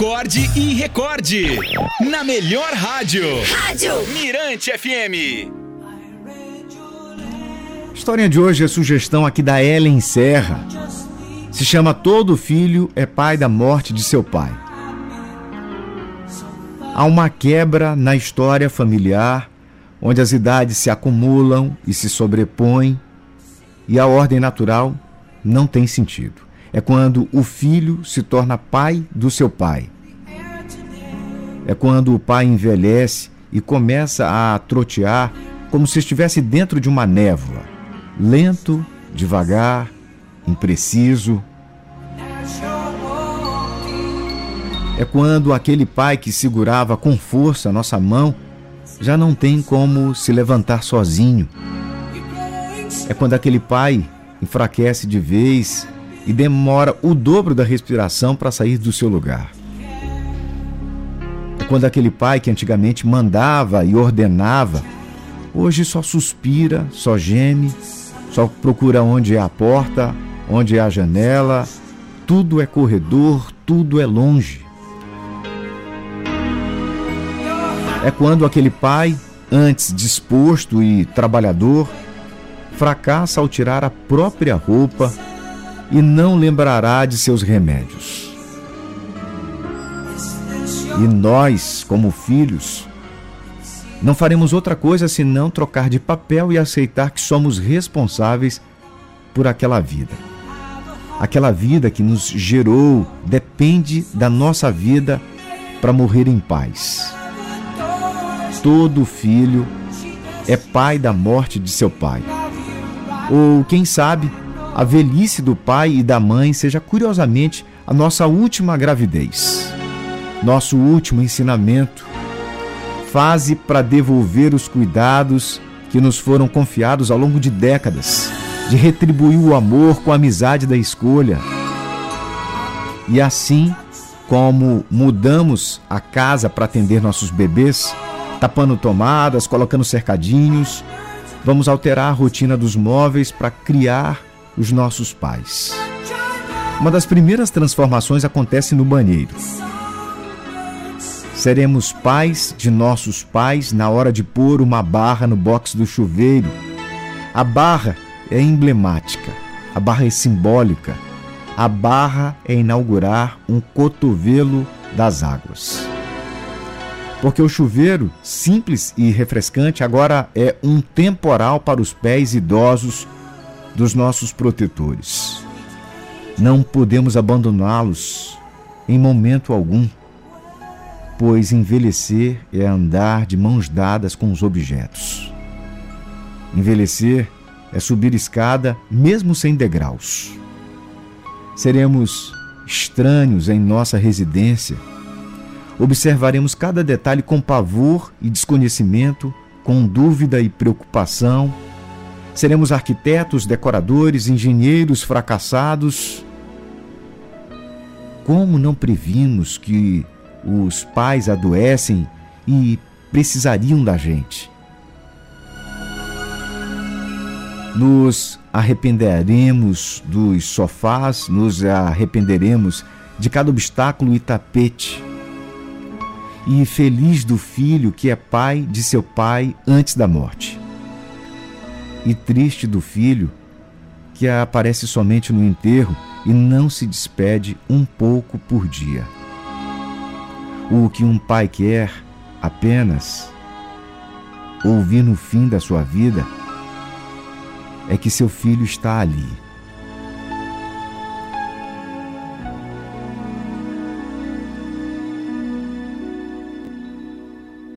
acorde e recorde. Na melhor rádio. Rádio Mirante FM. A história de hoje é sugestão aqui da Ellen Serra. Se chama Todo Filho é Pai da Morte de Seu Pai. Há uma quebra na história familiar, onde as idades se acumulam e se sobrepõem, e a ordem natural não tem sentido. É quando o filho se torna pai do seu pai. É quando o pai envelhece e começa a trotear como se estivesse dentro de uma névoa, lento, devagar, impreciso. É quando aquele pai que segurava com força a nossa mão já não tem como se levantar sozinho. É quando aquele pai enfraquece de vez e demora o dobro da respiração para sair do seu lugar. É quando aquele pai que antigamente mandava e ordenava, hoje só suspira, só geme, só procura onde é a porta, onde é a janela, tudo é corredor, tudo é longe. É quando aquele pai, antes disposto e trabalhador, fracassa ao tirar a própria roupa e não lembrará de seus remédios. E nós, como filhos, não faremos outra coisa senão trocar de papel e aceitar que somos responsáveis por aquela vida. Aquela vida que nos gerou depende da nossa vida para morrer em paz. Todo filho é pai da morte de seu pai. Ou, quem sabe, a velhice do pai e da mãe seja curiosamente a nossa última gravidez, nosso último ensinamento, fase para devolver os cuidados que nos foram confiados ao longo de décadas, de retribuir o amor com a amizade da escolha. E assim, como mudamos a casa para atender nossos bebês, tapando tomadas, colocando cercadinhos. Vamos alterar a rotina dos móveis para criar os nossos pais. Uma das primeiras transformações acontece no banheiro. Seremos pais de nossos pais na hora de pôr uma barra no box do chuveiro. A barra é emblemática, a barra é simbólica. A barra é inaugurar um cotovelo das águas porque o chuveiro, simples e refrescante, agora é um temporal para os pés idosos dos nossos protetores. Não podemos abandoná-los em momento algum, pois envelhecer é andar de mãos dadas com os objetos. Envelhecer é subir escada mesmo sem degraus. Seremos estranhos em nossa residência Observaremos cada detalhe com pavor e desconhecimento, com dúvida e preocupação. Seremos arquitetos, decoradores, engenheiros fracassados. Como não previmos que os pais adoecem e precisariam da gente? Nos arrependeremos dos sofás, nos arrependeremos de cada obstáculo e tapete e feliz do filho que é pai de seu pai antes da morte. E triste do filho que aparece somente no enterro e não se despede um pouco por dia. O que um pai quer apenas ouvir no fim da sua vida é que seu filho está ali